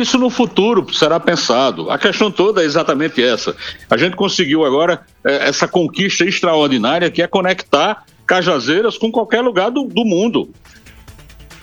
Isso no futuro será pensado. A questão toda é exatamente essa. A gente conseguiu agora é, essa conquista extraordinária que é conectar Cajazeiras com qualquer lugar do, do mundo.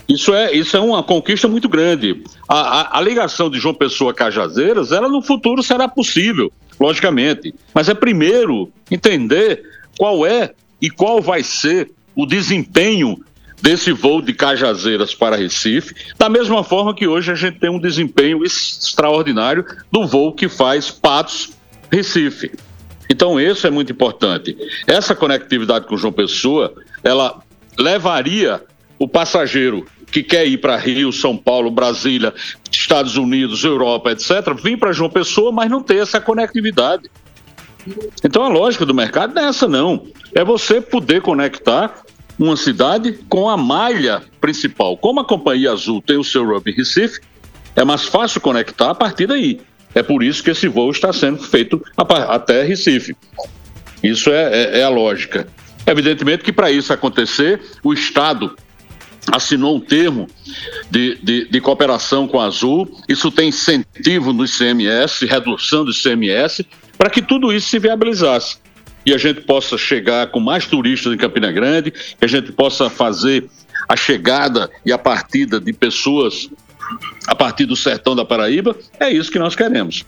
Isso é, isso é uma conquista muito grande. A, a, a ligação de João Pessoa a Cajazeiras, ela no futuro será possível, logicamente. Mas é primeiro entender qual é e qual vai ser o desempenho desse voo de Cajazeiras para Recife, da mesma forma que hoje a gente tem um desempenho extraordinário do voo que faz Patos Recife. Então, isso é muito importante. Essa conectividade com João Pessoa, ela levaria o passageiro que quer ir para Rio, São Paulo, Brasília, Estados Unidos, Europa, etc., vir para João Pessoa, mas não ter essa conectividade. Então a lógica do mercado não é essa, não. É você poder conectar uma cidade com a malha principal. Como a Companhia Azul tem o seu Rugby Recife, é mais fácil conectar a partir daí. É por isso que esse voo está sendo feito até Recife. Isso é, é, é a lógica. Evidentemente que para isso acontecer, o Estado assinou um termo de, de, de, cooperação com a Azul. Isso tem incentivo no ICMS, redução do ICMS, para que tudo isso se viabilizasse e a gente possa chegar com mais turistas em Campina Grande, que a gente possa fazer a chegada e a partida de pessoas a partir do sertão da Paraíba, é isso que nós queremos.